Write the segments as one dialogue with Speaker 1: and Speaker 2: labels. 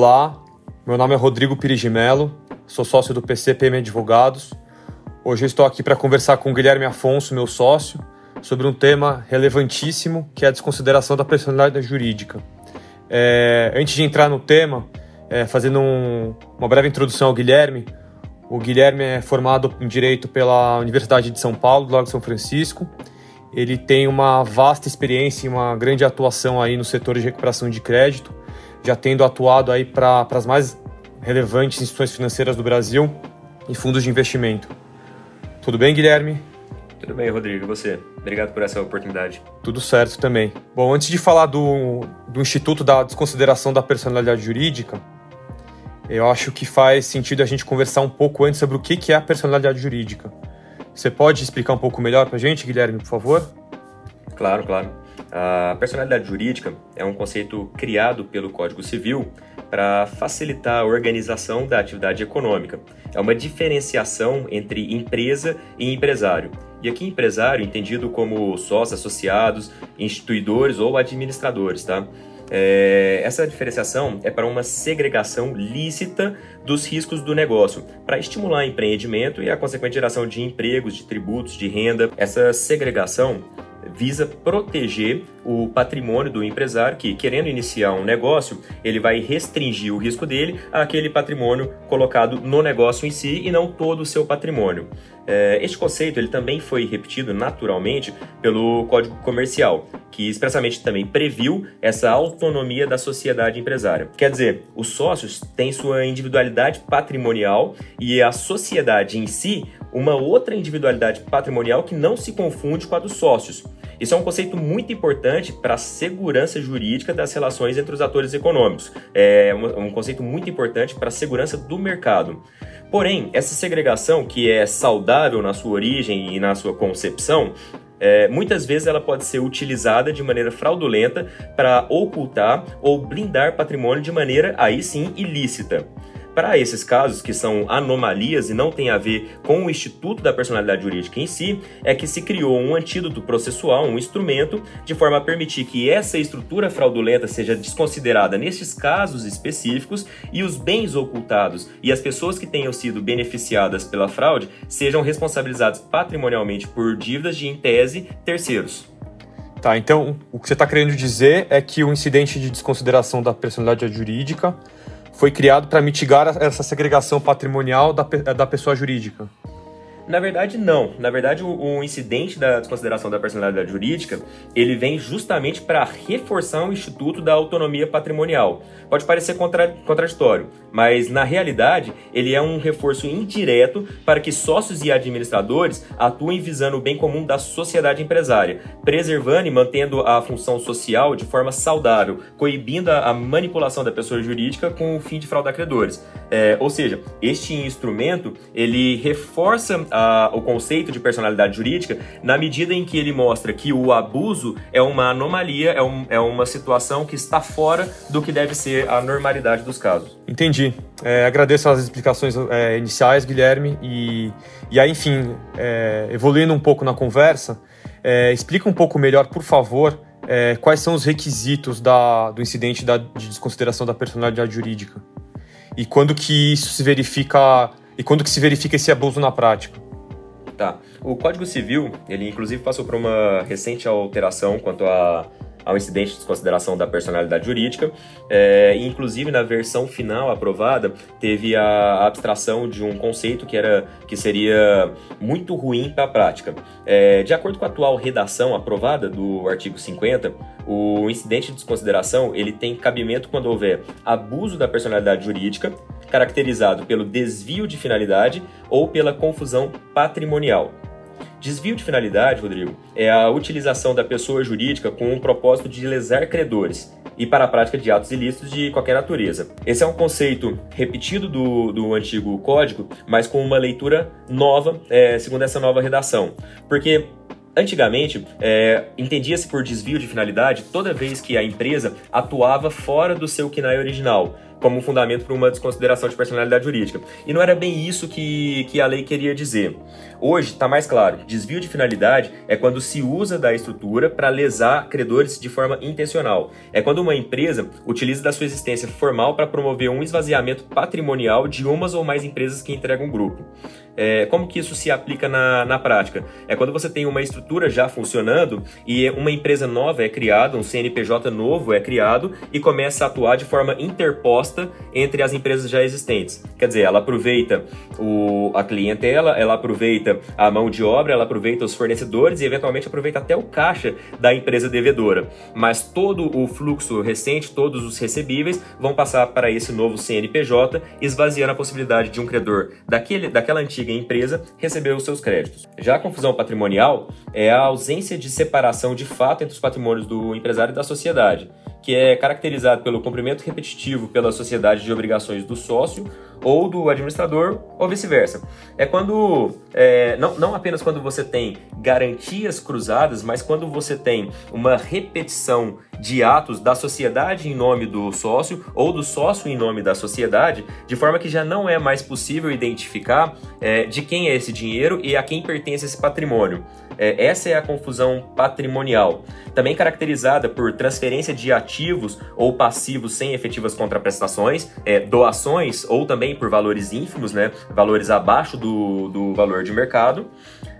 Speaker 1: Olá, meu nome é Rodrigo Pirigimelo, sou sócio do PCPM Advogados. Hoje eu estou aqui para conversar com Guilherme Afonso, meu sócio, sobre um tema relevantíssimo que é a desconsideração da personalidade jurídica. É, antes de entrar no tema, é, fazendo um, uma breve introdução ao Guilherme, o Guilherme é formado em Direito pela Universidade de São Paulo, do Lago de São Francisco. Ele tem uma vasta experiência e uma grande atuação aí no setor de recuperação de crédito, já tendo atuado aí para as mais relevantes instituições financeiras do Brasil e fundos de investimento. Tudo bem, Guilherme?
Speaker 2: Tudo bem, Rodrigo. E você? Obrigado por essa oportunidade.
Speaker 1: Tudo certo também. Bom, antes de falar do, do Instituto da Desconsideração da Personalidade Jurídica, eu acho que faz sentido a gente conversar um pouco antes sobre o que é a personalidade jurídica. Você pode explicar um pouco melhor para a gente, Guilherme, por favor?
Speaker 2: Claro, claro. A personalidade jurídica é um conceito criado pelo Código Civil para facilitar a organização da atividade econômica. É uma diferenciação entre empresa e empresário. E aqui empresário entendido como sócios associados, instituidores ou administradores, tá? É, essa diferenciação é para uma segregação lícita dos riscos do negócio, para estimular empreendimento e a consequente geração de empregos, de tributos, de renda. Essa segregação visa proteger o patrimônio do empresário que, querendo iniciar um negócio, ele vai restringir o risco dele àquele patrimônio colocado no negócio em si e não todo o seu patrimônio. É, este conceito ele também foi repetido naturalmente pelo Código Comercial, que expressamente também previu essa autonomia da sociedade empresária. Quer dizer, os sócios têm sua individualidade patrimonial e a sociedade em si uma outra individualidade patrimonial que não se confunde com a dos sócios. Isso é um conceito muito importante para a segurança jurídica das relações entre os atores econômicos. É um, conceito muito importante para a segurança do mercado. Porém, essa segregação, que é saudável na sua origem e na sua concepção, é, muitas vezes ela pode ser utilizada de maneira fraudulenta para ocultar ou blindar patrimônio de maneira, aí sim, ilícita. Para esses casos, que são anomalias e não tem a ver com o Instituto da Personalidade Jurídica em si, é que se criou um antídoto processual, um instrumento, de forma a permitir que essa estrutura fraudulenta seja desconsiderada nesses casos específicos e os bens ocultados e as pessoas que tenham sido beneficiadas pela fraude sejam responsabilizados patrimonialmente por dívidas de, em tese, terceiros.
Speaker 1: Tá, então o que você está querendo dizer é que o incidente de desconsideração da personalidade jurídica foi criado para mitigar essa segregação patrimonial da, da pessoa jurídica.
Speaker 2: Na verdade, não. Na verdade, o, o incidente da desconsideração da personalidade jurídica, ele vem justamente para reforçar o instituto da autonomia patrimonial. Pode parecer contra, contraditório, mas na realidade, ele é um reforço indireto para que sócios e administradores atuem visando o bem comum da sociedade empresária, preservando e mantendo a função social de forma saudável, coibindo a, a manipulação da pessoa jurídica com o fim de fraudar credores. É, ou seja, este instrumento, ele reforça o conceito de personalidade jurídica na medida em que ele mostra que o abuso é uma anomalia, é, um, é uma situação que está fora do que deve ser a normalidade dos casos.
Speaker 1: Entendi. É, agradeço as explicações é, iniciais, Guilherme. E, e aí, enfim, é, evoluindo um pouco na conversa, é, explica um pouco melhor, por favor, é, quais são os requisitos da, do incidente da, de desconsideração da personalidade jurídica e quando que isso se verifica e quando que se verifica esse abuso na prática.
Speaker 2: Tá. O Código Civil, ele inclusive passou por uma recente alteração quanto a ao incidente de desconsideração da personalidade jurídica. É, inclusive, na versão final aprovada, teve a abstração de um conceito que, era, que seria muito ruim para a prática. É, de acordo com a atual redação aprovada do artigo 50, o incidente de desconsideração ele tem cabimento quando houver abuso da personalidade jurídica, caracterizado pelo desvio de finalidade ou pela confusão patrimonial. Desvio de finalidade, Rodrigo, é a utilização da pessoa jurídica com o propósito de lesar credores e para a prática de atos ilícitos de qualquer natureza. Esse é um conceito repetido do, do antigo código, mas com uma leitura nova, é, segundo essa nova redação. Porque Antigamente, é, entendia-se por desvio de finalidade toda vez que a empresa atuava fora do seu KNAI original, como fundamento para uma desconsideração de personalidade jurídica. E não era bem isso que, que a lei queria dizer. Hoje está mais claro: desvio de finalidade é quando se usa da estrutura para lesar credores de forma intencional. É quando uma empresa utiliza da sua existência formal para promover um esvaziamento patrimonial de umas ou mais empresas que entregam um grupo. É, como que isso se aplica na, na prática? É quando você tem uma estrutura já funcionando e uma empresa nova é criada, um CNPJ novo é criado e começa a atuar de forma interposta entre as empresas já existentes. Quer dizer, ela aproveita o, a clientela, ela aproveita a mão de obra, ela aproveita os fornecedores e eventualmente aproveita até o caixa da empresa devedora. Mas todo o fluxo recente, todos os recebíveis vão passar para esse novo CNPJ, esvaziando a possibilidade de um credor daquele, daquela antiga antiga empresa recebeu os seus créditos. Já a confusão patrimonial é a ausência de separação de fato entre os patrimônios do empresário e da sociedade, que é caracterizado pelo cumprimento repetitivo pela sociedade de obrigações do sócio ou do administrador, ou vice-versa. É quando, é, não, não apenas quando você tem garantias cruzadas, mas quando você tem uma repetição de atos da sociedade em nome do sócio ou do sócio em nome da sociedade, de forma que já não é mais possível identificar é, de quem é esse dinheiro e a quem pertence esse patrimônio. É, essa é a confusão patrimonial, também caracterizada por transferência de ativos ou passivos sem efetivas contraprestações, é, doações ou também por valores ínfimos, né, valores abaixo do, do valor de mercado,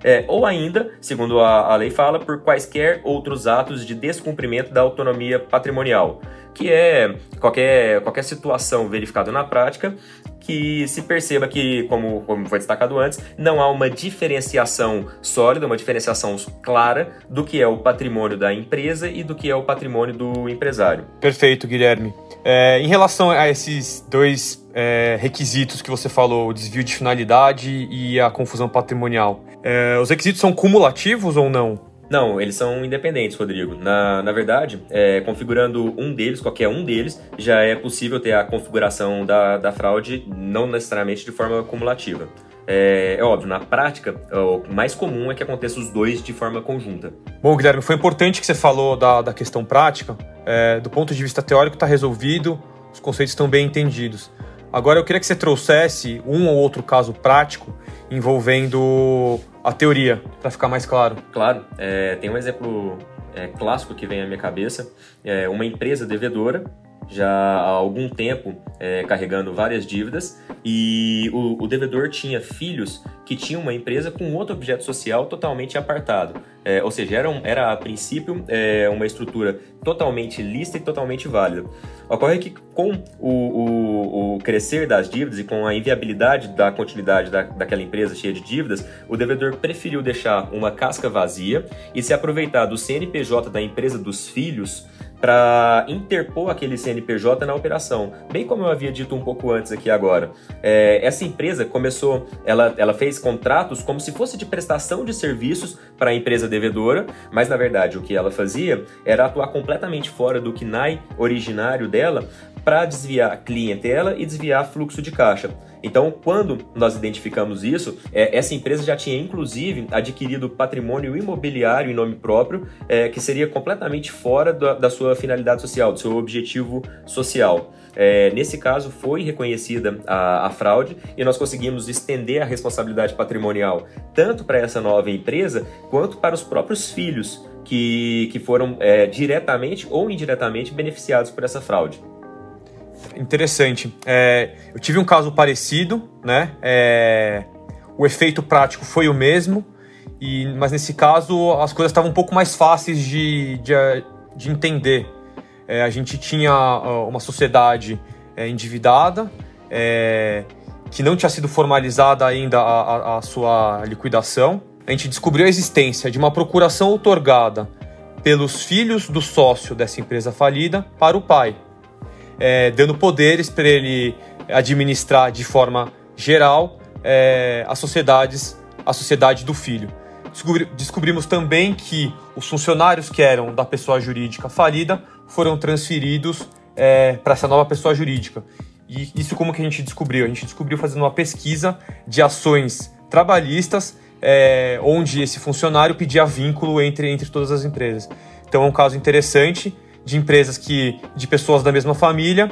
Speaker 2: é, ou ainda, segundo a, a lei fala, por quaisquer outros atos de descumprimento da autonomia patrimonial, que é qualquer, qualquer situação verificada na prática que se perceba que, como, como foi destacado antes, não há uma diferenciação sólida, uma diferenciação clara do que é o patrimônio da empresa e do que é o patrimônio do empresário.
Speaker 1: Perfeito, Guilherme. É, em relação a esses dois é, requisitos que você falou, o desvio de finalidade e a confusão patrimonial, é, os requisitos são cumulativos ou não?
Speaker 2: Não, eles são independentes, Rodrigo. Na, na verdade, é, configurando um deles, qualquer um deles, já é possível ter a configuração da, da fraude, não necessariamente de forma cumulativa. É, é, óbvio, na prática, o mais comum é que aconteça os dois de forma conjunta.
Speaker 1: Bom, Guilherme, foi importante que você falou da, da questão prática. É, do ponto de vista teórico, está resolvido, os conceitos estão bem entendidos. Agora, eu queria que você trouxesse um ou outro caso prático envolvendo a teoria, para ficar mais claro.
Speaker 2: Claro, é, tem um exemplo é, clássico que vem à minha cabeça. É uma empresa devedora já há algum tempo é, carregando várias dívidas e o, o, devedor tinha filhos que tinham uma empresa com outro objeto social totalmente apartado. É, ou seja, era, um, era a princípio é, uma estrutura totalmente lista e totalmente válida. Ocorre que com o, o, o, crescer das dívidas e com a inviabilidade da continuidade da, daquela empresa cheia de dívidas, o devedor preferiu deixar uma casca vazia e se aproveitar do CNPJ da empresa dos filhos para interpor aquele CNPJ na operação. Bem como eu havia dito um pouco antes aqui agora. É, essa empresa começou, ela, ela fez contratos como se fosse de prestação de serviços para a empresa devedora, mas na verdade o que ela fazia era atuar completamente fora do KNAI originário dela para desviar clientela e desviar fluxo de caixa. Então, quando nós identificamos isso, é, essa empresa já tinha inclusive adquirido patrimônio imobiliário em nome próprio, é, que seria completamente fora da, da, sua finalidade social, do seu objetivo social. É, nesse caso, foi reconhecida a, a, fraude e nós conseguimos estender a responsabilidade patrimonial tanto para essa nova empresa quanto para os próprios filhos que, que foram é, diretamente ou indiretamente beneficiados por essa fraude
Speaker 1: interessante. É, eu tive um caso parecido, né? É, o efeito prático foi o mesmo, e, mas nesse caso as coisas estavam um pouco mais fáceis de, de, de entender. É, a gente tinha uma sociedade é, endividada, é, que não tinha sido formalizada ainda a, a, a sua liquidação. A gente descobriu a existência de uma procuração otorgada pelos filhos do sócio dessa empresa falida para o pai é, dando poderes para ele administrar de forma geral é, as sociedades, a sociedade do filho. Descobri, descobrimos também que os funcionários que eram da pessoa jurídica falida foram transferidos é, para essa nova pessoa jurídica. E isso como que a gente descobriu? A gente descobriu fazendo uma pesquisa de ações trabalhistas é, onde esse funcionário pedia vínculo entre, entre todas as empresas. Então é um caso interessante de empresas que de pessoas da mesma família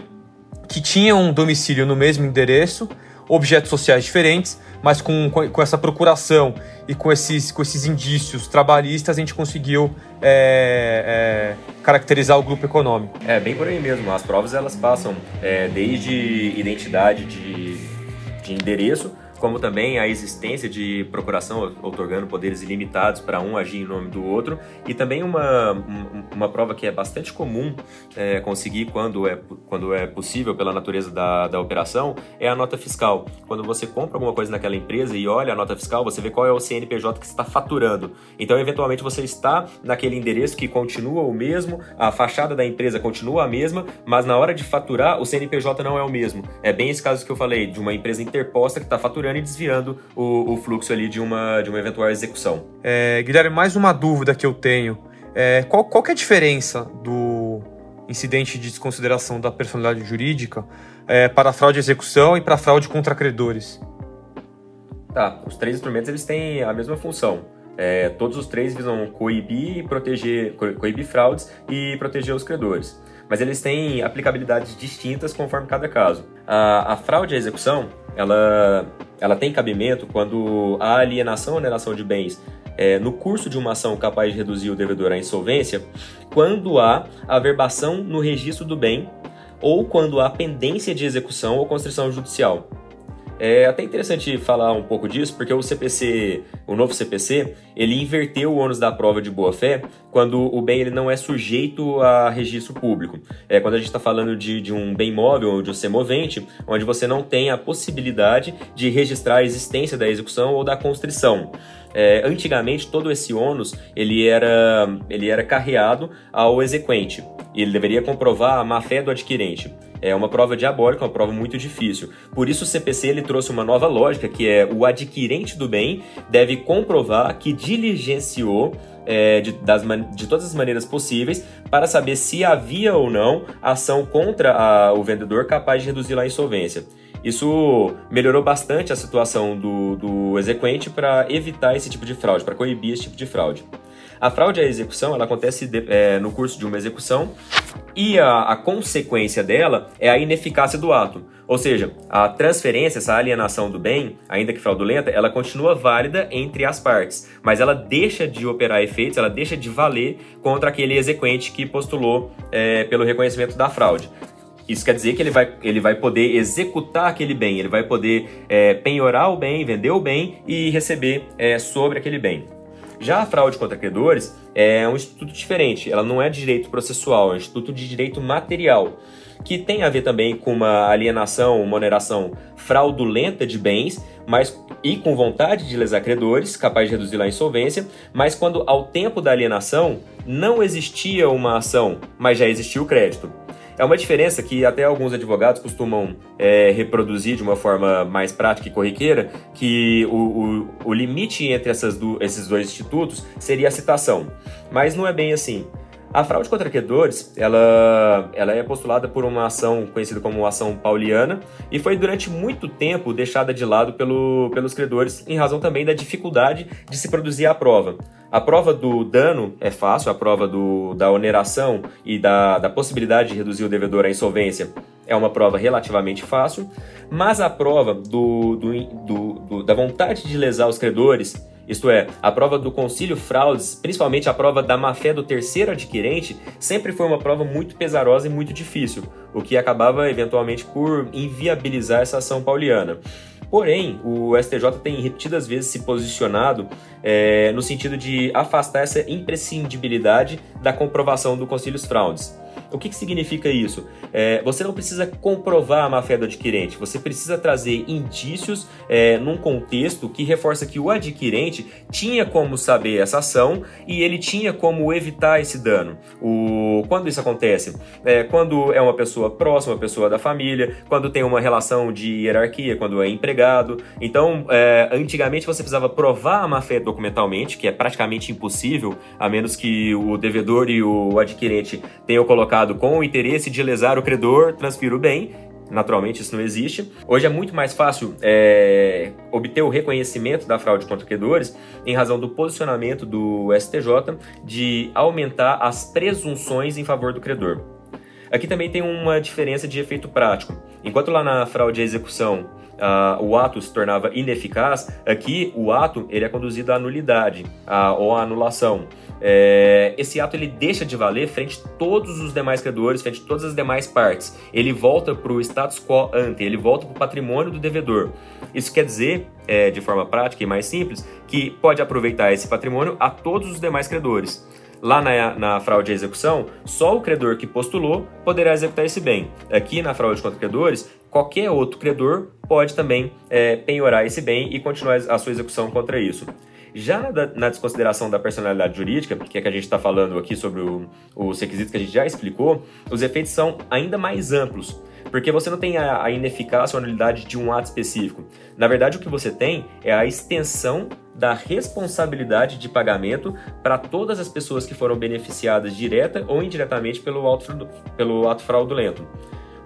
Speaker 1: que tinham um domicílio no mesmo endereço, objetos sociais diferentes, mas com, com, essa procuração e com esses, com esses indícios trabalhistas a gente conseguiu é, é, caracterizar o grupo econômico.
Speaker 2: É, bem por aí mesmo. As provas elas passam é, desde identidade de, de endereço como também a existência de procuração otorgando poderes ilimitados para um agir em nome do outro, e também uma, uma prova que é bastante comum é, conseguir quando é, quando é possível pela natureza da, da operação é a nota fiscal. Quando você compra alguma coisa naquela empresa e olha a nota fiscal, você vê qual é o CNPJ que está faturando. Então, eventualmente, você está naquele endereço que continua o mesmo, a fachada da empresa continua a mesma, mas na hora de faturar, o CNPJ não é o mesmo. É bem esse caso que eu falei, de uma empresa interposta que está faturando e desviando o, o, fluxo ali de uma, de uma eventual execução.
Speaker 1: É, Guilherme, mais uma dúvida que eu tenho. É, qual, qual é a diferença do incidente de desconsideração da personalidade jurídica é, para fraude de execução e para fraude contra credores?
Speaker 2: Tá, os três instrumentos eles têm a mesma função. É, todos os três visam coibir e proteger, coibir fraudes e proteger os credores. Mas eles têm aplicabilidades distintas conforme cada caso. A, a fraude à execução, ela, ela tem cabimento quando a alienação ou alienação de bens é, no curso de uma ação capaz de reduzir o devedor à insolvência, quando há averbação no registro do bem ou quando há pendência de execução ou constrição judicial. É até interessante falar um pouco disso, porque o CPC, o novo CPC, ele inverteu o ônus da prova de boa-fé quando o bem ele não é sujeito a registro público. É quando a gente está falando de, de um bem móvel ou de um semovente, onde você não tem a possibilidade de registrar a existência da execução ou da constrição. É, antigamente, todo esse ônus ele era, ele era carreado ao exequente. E ele deveria comprovar a má-fé do adquirente. É uma prova diabólica, uma prova muito difícil. Por isso o CPC ele trouxe uma nova lógica, que é o adquirente do bem deve comprovar que diligenciou é, de, das, de todas as maneiras possíveis para saber se havia ou não ação contra a, o vendedor capaz de reduzir a insolvência. Isso melhorou bastante a situação do, do exequente para evitar esse tipo de fraude, para coibir esse tipo de fraude. A fraude à execução ela acontece de, é, no curso de uma execução e a, a, consequência dela é a ineficácia do ato. Ou seja, a transferência, essa alienação do bem, ainda que fraudulenta, ela continua válida entre as partes, mas ela deixa de operar efeitos, ela deixa de valer contra aquele exequente que postulou é, pelo reconhecimento da fraude. Isso quer dizer que ele vai, ele vai poder executar aquele bem, ele vai poder é, penhorar o bem, vender o bem e receber é, sobre aquele bem. Já a fraude contra credores é um instituto diferente, ela não é de direito processual, é um instituto de direito material, que tem a ver também com uma alienação, uma oneração fraudulenta de bens, mas e com vontade de lesar credores, capaz de reduzir a insolvência, mas quando ao tempo da alienação não existia uma ação, mas já existia o crédito. É uma diferença que até alguns advogados costumam é, reproduzir de uma forma mais prática e corriqueira, que o, o, o limite entre essas do, esses dois institutos seria a citação. Mas não é bem assim. A fraude contra credores, ela, ela é postulada por uma ação conhecida como ação pauliana e foi durante muito tempo deixada de lado pelo, pelos credores em razão também da dificuldade de se produzir a prova. A prova do dano é fácil, a prova do, da oneração e da, da possibilidade de reduzir o devedor à insolvência é uma prova relativamente fácil, mas a prova do, do, do, da vontade de lesar os credores isto é, a prova do concílio fraudes, principalmente a prova da má-fé do terceiro adquirente, sempre foi uma prova muito pesarosa e muito difícil, o que acabava eventualmente por inviabilizar essa ação pauliana. Porém, o STJ tem repetidas vezes se posicionado é, no sentido de afastar essa imprescindibilidade da comprovação do concílio fraudes. O que, que significa isso? É, você não precisa comprovar a má-fé do adquirente, você precisa trazer indícios é, num contexto que reforça que o adquirente tinha como saber essa ação e ele tinha como evitar esse dano. O, quando isso acontece? É, quando é uma pessoa próxima, uma pessoa da família, quando tem uma relação de hierarquia, quando é empregado. Então, é, antigamente você precisava provar a má-fé documentalmente, que é praticamente impossível, a menos que o devedor e o adquirente tenham colocado com o interesse de lesar o credor, transfira o bem. Naturalmente, isso não existe. Hoje é muito mais fácil é, obter o reconhecimento da fraude contra credores em razão do posicionamento do STJ de aumentar as presunções em favor do credor. Aqui também tem uma diferença de efeito prático. Enquanto lá na fraude à execução uh, o ato se tornava ineficaz, aqui o ato ele é conduzido à nulidade uh, ou à anulação. É, esse ato ele deixa de valer frente a todos os demais credores, frente a todas as demais partes. Ele volta para o status quo ante, ele volta para o patrimônio do devedor. Isso quer dizer, é, de forma prática e mais simples, que pode aproveitar esse patrimônio a todos os demais credores. Lá na, na fraude à execução, só o credor que postulou poderá executar esse bem. Aqui na fraude contra credores, qualquer outro credor pode também é, penhorar esse bem e continuar a sua execução contra isso. Já na, na, desconsideração da personalidade jurídica, que é que a gente está falando aqui sobre o, os requisitos que a gente já explicou, os efeitos são ainda mais amplos, porque você não tem a, a ineficácia ou a nulidade de um ato específico. Na verdade, o que você tem é a extensão da responsabilidade de pagamento para todas as pessoas que foram beneficiadas direta ou indiretamente pelo ato, pelo ato fraudulento.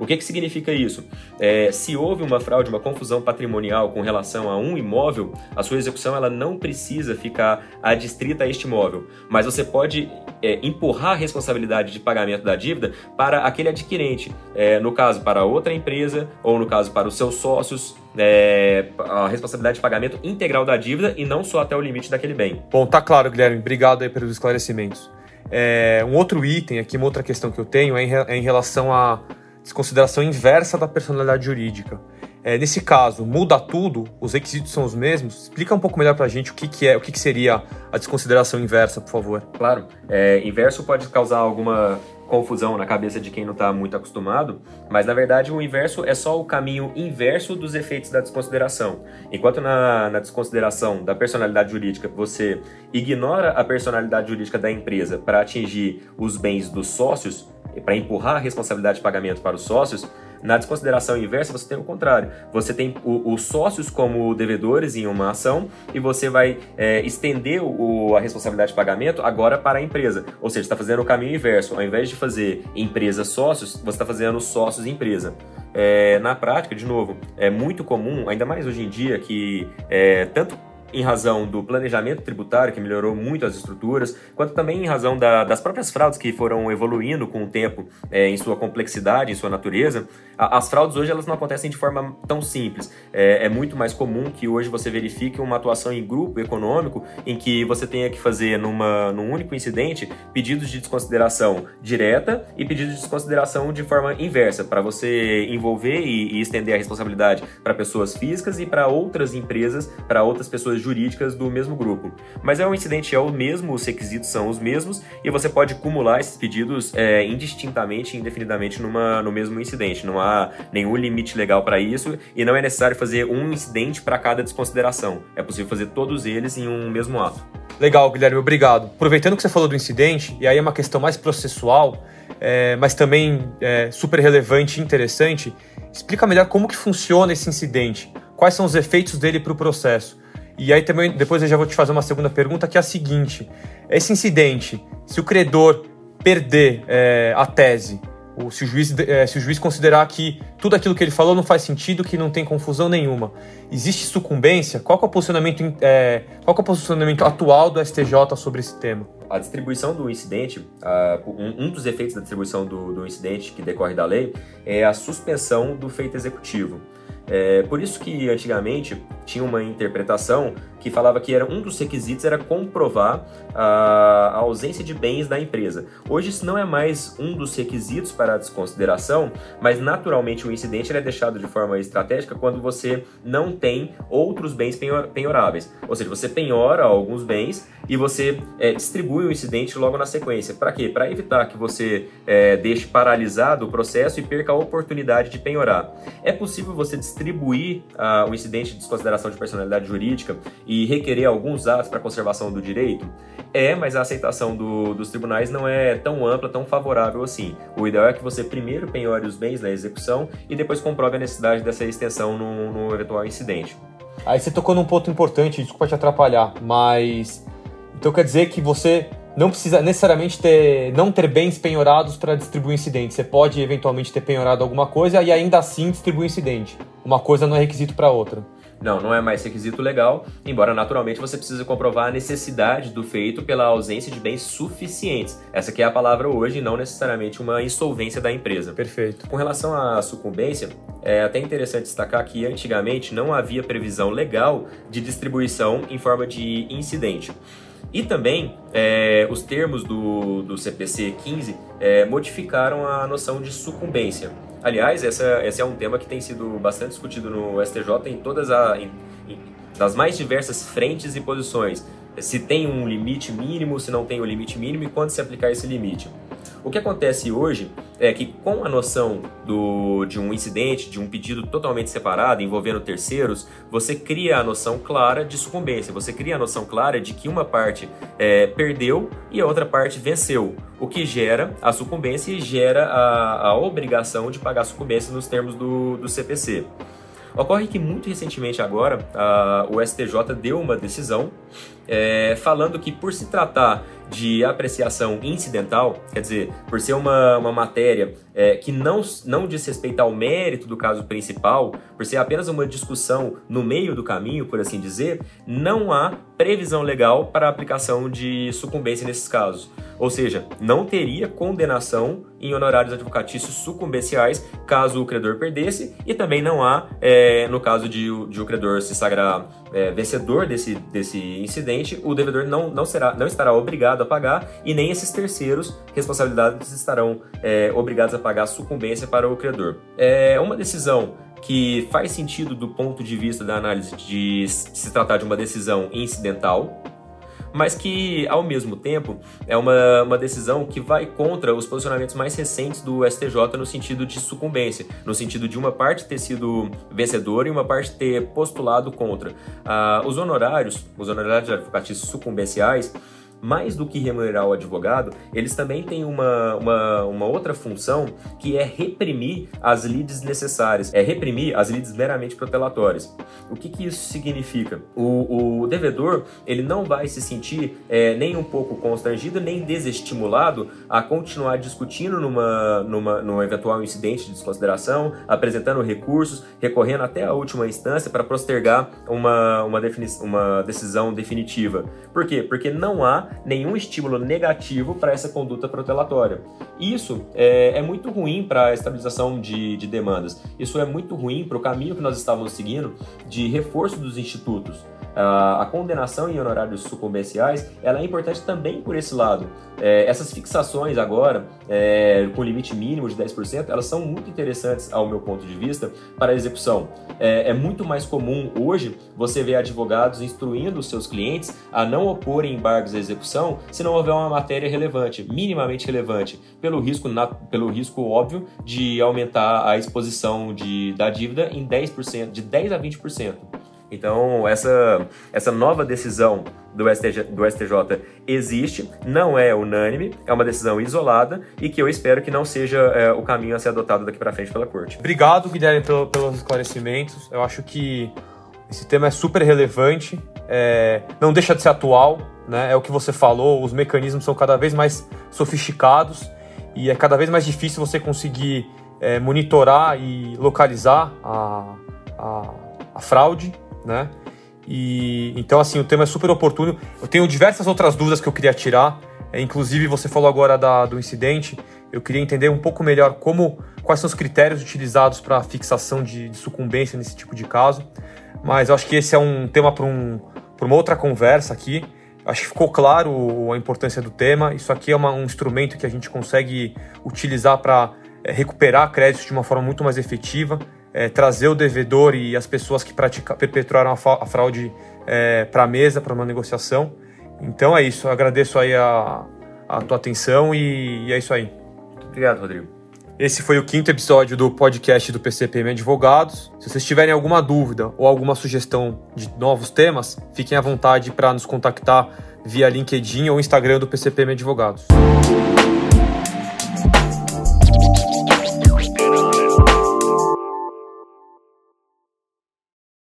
Speaker 2: O que, que significa isso? É, se houve uma fraude, uma confusão patrimonial com relação a um imóvel, a sua execução ela não precisa ficar adstrita a este imóvel, mas você pode é, empurrar a responsabilidade de pagamento da dívida para aquele adquirente, é, no caso para outra empresa ou no caso para os seus sócios, é, a responsabilidade de pagamento integral da dívida e não só até o limite daquele bem.
Speaker 1: Bom, tá claro, Guilherme. Obrigado aí pelos esclarecimentos. É, um outro item aqui, uma outra questão que eu tenho é em, é em relação a desconsideração inversa da personalidade jurídica. É, nesse caso, muda tudo, os requisitos são os mesmos. Explica um pouco melhor para a gente o que, que é, o que, que, seria a desconsideração inversa, por favor.
Speaker 2: Claro, é, inverso pode causar alguma confusão na cabeça de quem não está muito acostumado, mas na verdade o inverso é só o caminho inverso dos efeitos da desconsideração. Enquanto na, na desconsideração da personalidade jurídica você ignora a personalidade jurídica da empresa para atingir os bens dos sócios, para empurrar a responsabilidade de pagamento para os sócios, na desconsideração inversa, você tem o contrário. Você tem os sócios como devedores em uma ação e você vai é, estender o, a responsabilidade de pagamento agora para a empresa. Ou seja, está fazendo o caminho inverso. Ao invés de fazer empresa sócios, você está fazendo sócios empresa. É, na prática, de novo, é muito comum, ainda mais hoje em dia, que é, tanto em razão do planejamento tributário, que melhorou muito as estruturas, quanto também em razão da, das próprias fraudes que foram evoluindo com o tempo é, em sua complexidade, em sua natureza. A, as fraudes hoje elas não acontecem de forma tão simples. É, é, muito mais comum que hoje você verifique uma atuação em grupo econômico em que você tenha que fazer numa, num único incidente pedidos de desconsideração direta e pedidos de desconsideração de forma inversa, para você envolver e, e estender a responsabilidade para pessoas físicas e para outras empresas, para outras pessoas jurídicas do mesmo grupo. Mas é um incidente é o mesmo, os requisitos são os mesmos e você pode acumular esses pedidos é, indistintamente, indefinidamente numa, no mesmo incidente. Não há nenhum limite legal para isso e não é necessário fazer um incidente para cada desconsideração. É possível fazer todos eles em um mesmo ato.
Speaker 1: Legal, Guilherme, obrigado. Aproveitando que você falou do incidente, e aí é uma questão mais processual, é, mas também é, super relevante e interessante, explica melhor como que funciona esse incidente, quais são os efeitos dele para o processo. E aí também, depois eu já vou te fazer uma segunda pergunta, que é a seguinte: esse incidente, se o credor perder é, a tese, ou se o, juiz, é, se o juiz considerar que tudo aquilo que ele falou não faz sentido, que não tem confusão nenhuma, existe sucumbência? Qual é o posicionamento, é, qual é o posicionamento atual do STJ sobre esse tema?
Speaker 2: A distribuição do incidente, uh, um, um, dos efeitos da distribuição do, do incidente que decorre da lei é a suspensão do feito executivo. É, por isso que antigamente tinha uma interpretação que falava que era um dos requisitos era comprovar a, ausência de bens da empresa. Hoje isso não é mais um dos requisitos para a desconsideração, mas naturalmente o incidente é deixado de forma estratégica quando você não tem outros bens penhor, penhoráveis. Ou seja, você penhora alguns bens e você é, distribui o incidente logo na sequência. Para quê? Para evitar que você é, deixe paralisado o processo e perca a oportunidade de penhorar. É possível você distribuir uh, o incidente de desconsideração de personalidade jurídica e requerer alguns atos para conservação do direito? É, mas a aceitação do, dos tribunais não é tão ampla, tão favorável assim. O ideal é que você primeiro penhore os bens na execução e depois comprove a necessidade dessa extensão no, no eventual incidente.
Speaker 1: Aí você tocou num ponto importante, desculpa te atrapalhar, mas então quer dizer que você não precisa necessariamente ter, não ter bens penhorados para distribuir incidente. Você pode eventualmente ter penhorado alguma coisa e ainda assim distribuir incidente. Uma coisa não é requisito para outra.
Speaker 2: Não, não é mais requisito legal, embora naturalmente você precise comprovar a necessidade do feito pela ausência de bens suficientes. Essa aqui é a palavra hoje, não necessariamente uma insolvência da empresa.
Speaker 1: Perfeito.
Speaker 2: Com relação à sucumbência, é até interessante destacar que antigamente não havia previsão legal de distribuição em forma de incidente. E também é, os termos do, do CPC 15 é, modificaram a noção de sucumbência. Aliás, essa, esse é um tema que tem sido bastante discutido no STJ em todas as das mais diversas frentes e posições. Se tem um limite mínimo, se não tem um limite mínimo e quando se aplicar esse limite. O que acontece hoje é que, com a noção do, de um incidente, de um pedido totalmente separado, envolvendo terceiros, você cria a noção clara de sucumbência, você cria a noção clara de que uma parte é, perdeu e a outra parte venceu, o que gera a sucumbência e gera a, a obrigação de pagar a sucumbência nos termos do, do CPC. Ocorre que muito recentemente agora a, o STJ deu uma decisão é, falando que por se tratar de apreciação incidental, quer dizer, por ser uma, uma matéria é, que não, não diz respeito ao mérito do caso principal, por ser apenas uma discussão no meio do caminho, por assim dizer, não há previsão legal para aplicação de sucumbência nesses casos. Ou seja, não teria condenação em honorários advocatícios sucumbenciais caso o credor perdesse, e também não há, é, no caso de, de o credor se sagrar é, vencedor desse, desse incidente, o devedor não, não, será, não estará obrigado a pagar e nem esses terceiros responsabilidades estarão é, obrigados a pagar a sucumbência para o credor. É uma decisão que faz sentido do ponto de vista da análise de se tratar de uma decisão incidental, mas que, ao mesmo tempo, é uma, uma decisão que vai contra os posicionamentos mais recentes do STJ no sentido de sucumbência, no sentido de uma parte ter sido vencedora e uma parte ter postulado contra. Ah, os honorários, os honorários advocatícios sucumbenciais, mais do que remunerar o advogado, eles também têm uma, uma, uma outra função que é reprimir as lides necessárias, é reprimir as lides meramente protelatórias. O que, que isso significa? O, o devedor ele não vai se sentir é, nem um pouco constrangido nem desestimulado a continuar discutindo numa, numa, num eventual incidente de desconsideração, apresentando recursos, recorrendo até a última instância para postergar uma, uma, uma decisão definitiva. Por quê? Porque não há nenhum estímulo negativo para essa conduta protelatória. Isso é, é muito ruim para a estabilização de, de demandas. Isso é muito ruim para o caminho que nós estávamos seguindo de reforço dos institutos. A, a condenação em honorários sucumbenciais ela é importante também por esse lado. É, essas fixações agora, é, com limite mínimo de 10%, elas são muito interessantes ao meu ponto de vista para a execução. É, é muito mais comum hoje você ver advogados instruindo os seus clientes a não oporem embargos à execução se não houver uma matéria relevante, minimamente relevante, pelo risco, na, pelo risco óbvio de aumentar a exposição de, da dívida em 10%, de 10% a 20%. Então, essa, essa nova decisão do STJ, do STJ existe, não é unânime, é uma decisão isolada e que eu espero que não seja é, o caminho a ser adotado daqui para frente pela Corte.
Speaker 1: Obrigado, Guilherme, pelo, pelos esclarecimentos. Eu acho que esse tema é super relevante, é, não deixa de ser atual, né? é o que você falou, os mecanismos são cada vez mais sofisticados e é cada vez mais difícil você conseguir é, monitorar e localizar a, a, a fraude né? E então assim, o tema é super oportuno. Eu tenho diversas outras dúvidas que eu queria tirar. É, inclusive você falou agora da, do incidente. Eu queria entender um pouco melhor como quais são os critérios utilizados para fixação de, de, sucumbência nesse tipo de caso. Mas eu acho que esse é um tema para um, uma outra conversa aqui. Acho que ficou claro a importância do tema. Isso aqui é uma, um instrumento que a gente consegue utilizar para é, recuperar créditos de uma forma muito mais efetiva é, trazer o devedor e as pessoas que pratica, perpetuaram a, fraude é, para a mesa, para uma negociação. Então é isso, eu agradeço aí a, a tua atenção e, e é isso aí.
Speaker 2: Obrigado, Rodrigo.
Speaker 1: Esse foi o quinto episódio do podcast do PCPM Advogados. Se vocês tiverem alguma dúvida ou alguma sugestão de novos temas, fiquem à vontade para nos contactar via LinkedIn ou Instagram do PCPM Advogados.